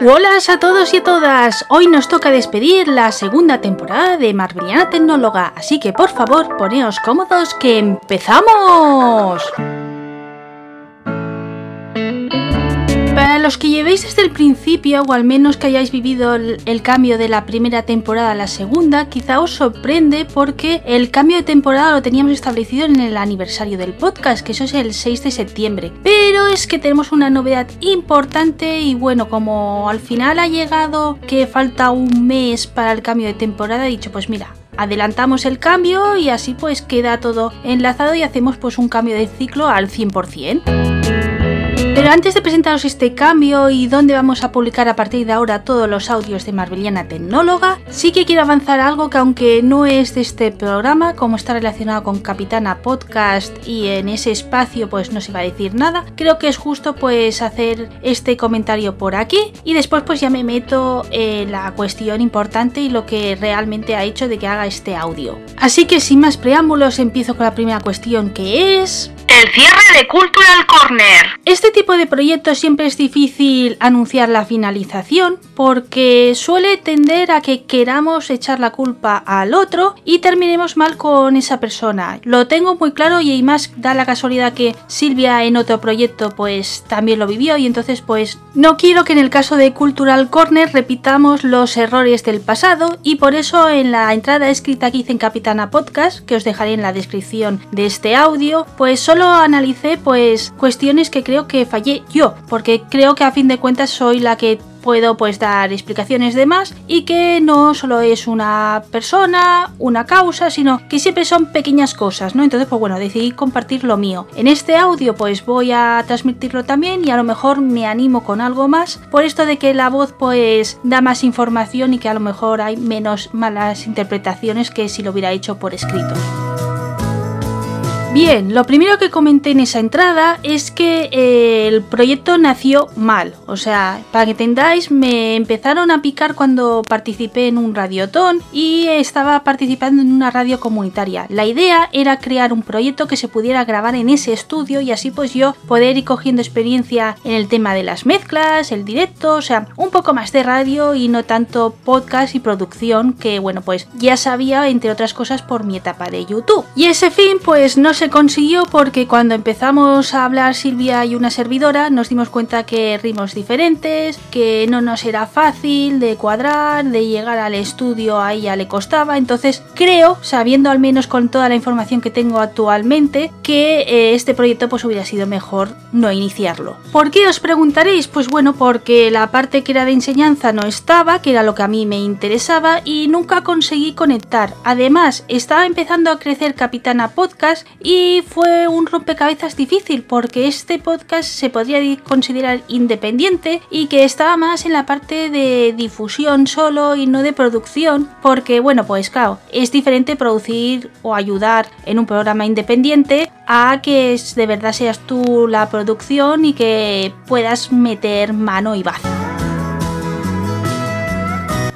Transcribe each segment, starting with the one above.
Hola a todos y a todas. Hoy nos toca despedir la segunda temporada de Marveliana Tecnóloga, así que por favor poneos cómodos que empezamos. Los que llevéis desde el principio, o al menos que hayáis vivido el, cambio de la primera temporada a la segunda, quizá os sorprende porque el cambio de temporada lo teníamos establecido en el aniversario del podcast, que eso es el 6 de septiembre. Pero es que tenemos una novedad importante y bueno, como al final ha llegado que falta un mes para el cambio de temporada, he dicho pues mira, adelantamos el cambio y así pues queda todo enlazado y hacemos pues un cambio de ciclo al 100%. Pero antes de presentaros este cambio y dónde vamos a publicar a partir de ahora todos los audios de Marbeliana Tecnóloga, sí que quiero avanzar algo que aunque no es de este programa, como está relacionado con Capitana Podcast y en ese espacio pues no se va a decir nada, creo que es justo pues hacer este comentario por aquí y después pues ya me meto en la cuestión importante y lo que realmente ha hecho de que haga este audio. Así que sin más preámbulos empiezo con la primera cuestión que es... El cierre de Cultural Corner. Este tipo de proyectos siempre es difícil anunciar la finalización porque suele tender a que queramos echar la culpa al otro y terminemos mal con esa persona. Lo tengo muy claro y más da la casualidad que Silvia en otro proyecto pues también lo vivió y entonces pues no quiero que en el caso de Cultural Corner repitamos los errores del pasado y por eso en la entrada escrita que hice en Capitana Podcast, que os dejaré en la descripción de este audio, pues solo analicé pues cuestiones que creo que fallé yo, porque creo que a fin de cuentas soy la que puedo pues dar explicaciones de más y que no solo es una persona, una causa, sino que siempre son pequeñas cosas, ¿no? Entonces, pues bueno, decidí compartir lo mío. En este audio pues voy a transmitirlo también y a lo mejor me animo con algo más por esto de que la voz pues da más información y que a lo mejor hay menos malas interpretaciones que si lo hubiera hecho por escrito. Bien, lo primero que comenté en esa entrada es que eh, el proyecto nació mal. O sea, para que entendáis, me empezaron a picar cuando participé en un radiotón y estaba participando en una radio comunitaria. La idea era crear un proyecto que se pudiera grabar en ese estudio y así pues yo poder ir cogiendo experiencia en el tema de las mezclas, el directo, o sea, un poco más de radio y no tanto podcast y producción que bueno, pues ya sabía entre otras cosas por mi etapa de YouTube. Y ese fin pues no se consiguió porque cuando empezamos a hablar Silvia y una servidora nos dimos cuenta que ritmos diferentes, que no nos era fácil de cuadrar, de llegar al estudio a ella le costaba, entonces creo, sabiendo al menos con toda la información que tengo actualmente, que eh, este proyecto pues hubiera sido mejor no iniciarlo. ¿Por qué os preguntaréis? Pues bueno, porque la parte que era de enseñanza no estaba, que era lo que a mí me interesaba y nunca conseguí conectar. Además, estaba empezando a crecer Capitana Podcast y fue un rompecabezas difícil porque este podcast se podría considerar independiente y que estaba más en la parte de difusión solo y no de producción porque bueno pues claro es diferente producir o ayudar en un programa independiente a que de verdad seas tú la producción y que puedas meter mano y baza.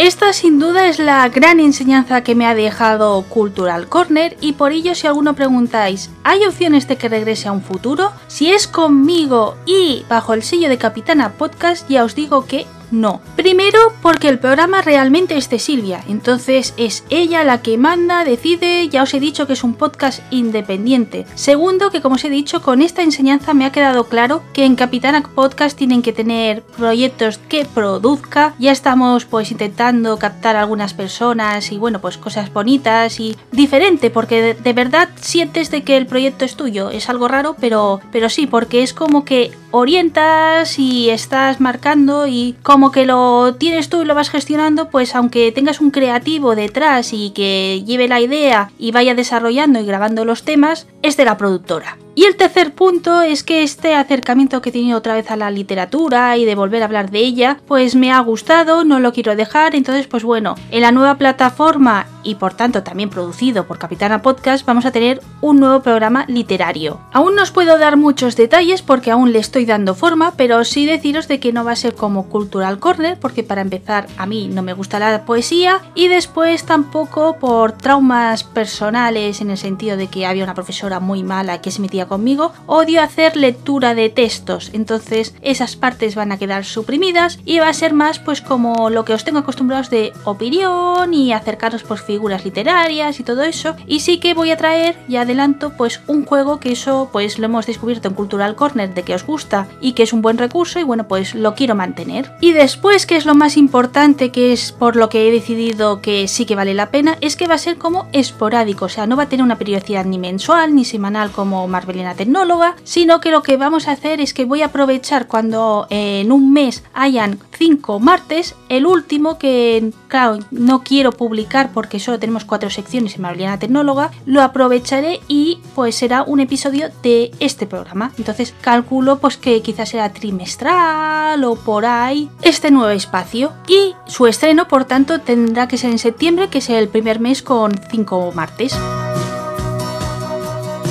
Esta sin duda es la gran enseñanza que me ha dejado Cultural Corner y por ello si alguno preguntáis, ¿hay opciones de que regrese a un futuro? Si es conmigo y bajo el sello de Capitana Podcast ya os digo que no. Primero porque el programa realmente es de Silvia, entonces es ella la que manda, decide, ya os he dicho que es un podcast independiente. Segundo que como os he dicho, con esta enseñanza me ha quedado claro que en Capitana Podcast tienen que tener proyectos que produzca, ya estamos pues intentando captar a algunas personas y bueno pues cosas bonitas y diferente porque de, de verdad sientes de que el proyecto es tuyo, es algo raro pero, pero sí porque es como que orientas y estás marcando y como que lo tienes tú y lo vas gestionando, pues aunque tengas un creativo detrás y que lleve la idea y vaya desarrollando y grabando los temas, es de la productora. Y el tercer punto es que este acercamiento que he tenido otra vez a la literatura y de volver a hablar de ella, pues me ha gustado, no lo quiero dejar, entonces pues bueno, en la nueva plataforma y por tanto también producido por Capitana Podcast vamos a tener un nuevo programa literario. Aún no os puedo dar muchos detalles porque aún le estoy dando forma, pero sí deciros de que no va a ser como Cultural Corner porque para empezar a mí no me gusta la poesía y después tampoco por traumas personales en el sentido de que había una profesora muy mala que se metía conmigo, odio hacer lectura de textos, entonces esas partes van a quedar suprimidas y va a ser más pues como lo que os tengo acostumbrados de opinión y acercaros por figuras literarias y todo eso. Y sí que voy a traer, ya adelanto, pues un juego que eso pues lo hemos descubierto en Cultural Corner de que os gusta y que es un buen recurso y bueno pues lo quiero mantener. Y después que es lo más importante que es por lo que he decidido que sí que vale la pena es que va a ser como esporádico, o sea no va a tener una periodicidad ni mensual ni semanal como Marvelina Tecnóloga, sino que lo que vamos a hacer es que voy a aprovechar cuando en un mes hayan cinco martes, el último que claro no quiero publicar porque solo tenemos cuatro secciones en Marvelina Tecnóloga, lo aprovecharé y pues será un episodio de este programa. Entonces calculo pues que quizás será trimestral o por ahí este nuevo espacio y su estreno por tanto tendrá que ser en septiembre que es el primer mes con cinco martes.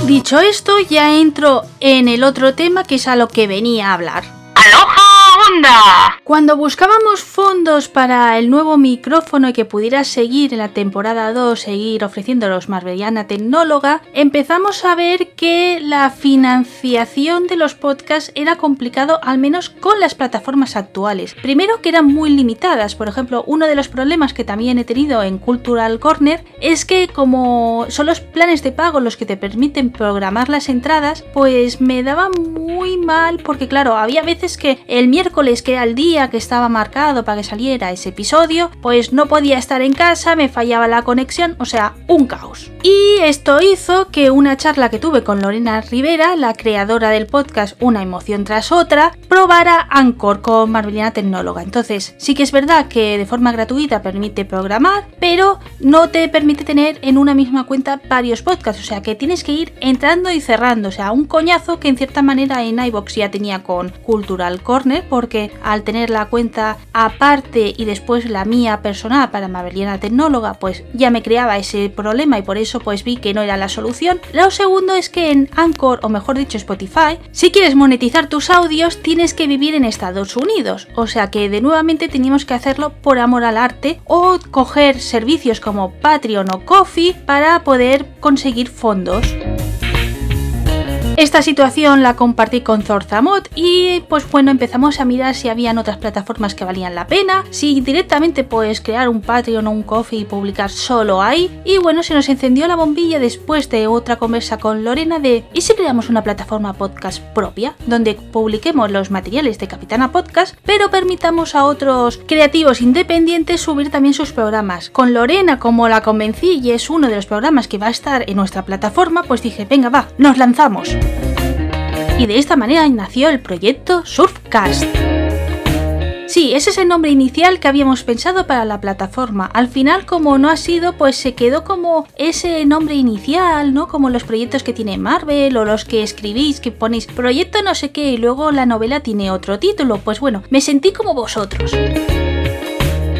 Dicho esto, ya entro en el otro tema que es a lo que venía a hablar. ¡Aloha, Cuando buscábamos fondos para el nuevo micrófono y que pudiera seguir en la temporada 2, seguir ofreciéndolos Marveliana Tecnóloga, empezamos a ver que la financiación de los podcasts era complicado, al menos con las plataformas actuales. Primero que eran muy limitadas, por ejemplo, uno de los problemas que también he tenido en Cultural Corner es que como son los planes de pago los que te permiten programar las entradas, pues me daba muy mal porque claro, había veces que el miércoles que era el día que estaba marcado para que saliera ese episodio, pues no podía estar en casa, me fallaba la conexión, o sea, un caos. Y esto hizo que una charla que tuve con Lorena Rivera, la creadora del podcast Una emoción tras otra, probara Anchor con Marvelina Tecnóloga. Entonces, sí que es verdad que de forma gratuita permite programar, pero no te permite tener en una misma cuenta varios podcasts, o sea que tienes que ir entrando y cerrando, o sea, un coñazo que en cierta manera en iBox ya tenía con Cultural Corner, porque al tener la cuenta aparte y después la mía personal para Mabeliana Tecnóloga, pues ya me creaba ese problema y por eso pues vi que no era la solución. Lo segundo es que en Anchor, o mejor dicho Spotify, si quieres monetizar tus audios tienes que vivir en Estados Unidos, o sea que de nuevamente teníamos que hacerlo por amor al arte o coger servicios como Patreon o Coffee para poder conseguir fondos. Esta situación la compartí con Zorzamot y pues bueno empezamos a mirar si habían otras plataformas que valían la pena, si directamente puedes crear un Patreon o un Coffee y publicar solo ahí y bueno se nos encendió la bombilla después de otra conversa con Lorena de ¿y si creamos una plataforma podcast propia donde publiquemos los materiales de Capitana Podcast pero permitamos a otros creativos independientes subir también sus programas? Con Lorena como la convencí y es uno de los programas que va a estar en nuestra plataforma pues dije venga va, nos lanzamos y de esta manera nació el proyecto Surfcast. Sí, ese es el nombre inicial que habíamos pensado para la plataforma. Al final, como no ha sido, pues se quedó como ese nombre inicial, ¿no? Como los proyectos que tiene Marvel o los que escribís, que ponéis proyecto no sé qué y luego la novela tiene otro título. Pues bueno, me sentí como vosotros.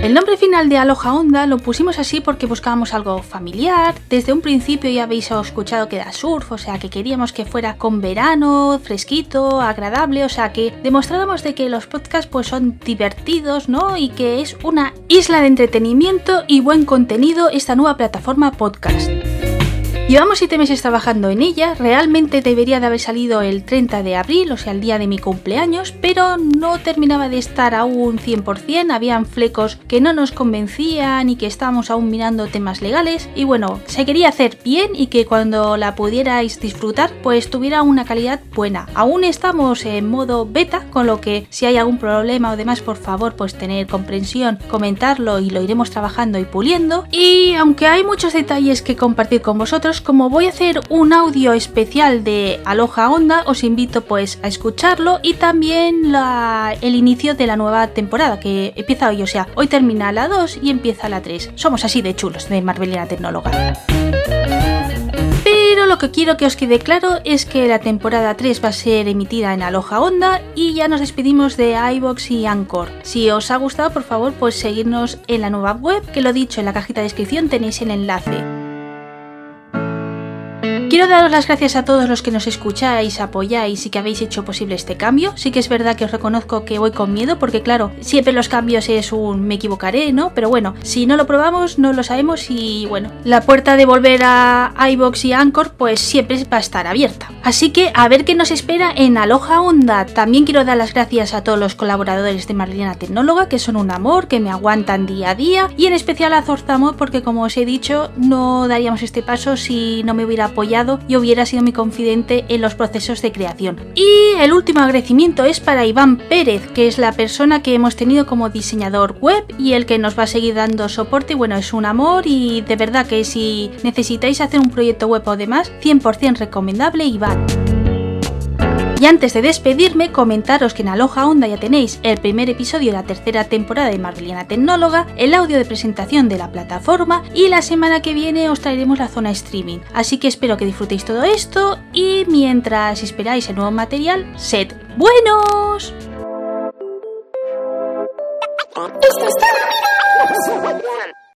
El nombre final de Aloha Onda lo pusimos así porque buscábamos algo familiar. Desde un principio ya habéis escuchado que era surf, o sea que queríamos que fuera con verano, fresquito, agradable, o sea que demostráramos de que los podcasts pues son divertidos, ¿no? Y que es una isla de entretenimiento y buen contenido esta nueva plataforma podcast. Llevamos 7 meses trabajando en ella, realmente debería de haber salido el 30 de abril, o sea, el día de mi cumpleaños, pero no terminaba de estar aún 100%, habían flecos que no nos convencían y que estábamos aún mirando temas legales, y bueno, se quería hacer bien y que cuando la pudierais disfrutar, pues tuviera una calidad buena. Aún estamos en modo beta, con lo que si hay algún problema o demás, por favor, pues tener comprensión, comentarlo y lo iremos trabajando y puliendo. Y aunque hay muchos detalles que compartir con vosotros, como voy a hacer un audio especial de Aloha Onda, os invito pues a escucharlo y también el inicio de la nueva temporada que empieza hoy, o sea, hoy termina la 2 y empieza la 3. Somos así de chulos de Marvelina Tecnóloga. Pero lo que quiero que os quede claro es que la temporada 3 va a ser emitida en Aloha Onda y ya nos despedimos de iBox y Anchor. Si os ha gustado, por favor, pues seguirnos en la nueva web, que lo dicho en la cajita de descripción tenéis el enlace. Quiero daros las gracias a todos los que nos escucháis, apoyáis y que habéis hecho posible este cambio. Sí que es verdad que os reconozco que voy con miedo porque claro, siempre los cambios es un me equivocaré, ¿no? Pero bueno, si no lo probamos no lo sabemos y bueno, la puerta de volver a iBox y Anchor pues siempre va a estar abierta. Así que a ver qué nos espera en Aloha Onda. También quiero dar las gracias a todos los colaboradores de Marlena Tecnóloga que son un amor, que me aguantan día a día y en especial a Zorzamo porque como os he dicho no daríamos este paso si no me hubiera apoyado y hubiera sido mi confidente en los procesos de creación. Y el último agradecimiento es para Iván Pérez, que es la persona que hemos tenido como diseñador web y el que nos va a seguir dando soporte. Bueno, es un amor y de verdad que si necesitáis hacer un proyecto web o demás, 100% recomendable Iván. Y antes de despedirme, comentaros que en Aloha Onda ya tenéis el primer episodio de la tercera temporada de Marveliana Tecnóloga, el audio de presentación de la plataforma y la semana que viene os traeremos la zona streaming. Así que espero que disfrutéis todo esto y mientras esperáis el nuevo material, sed buenos.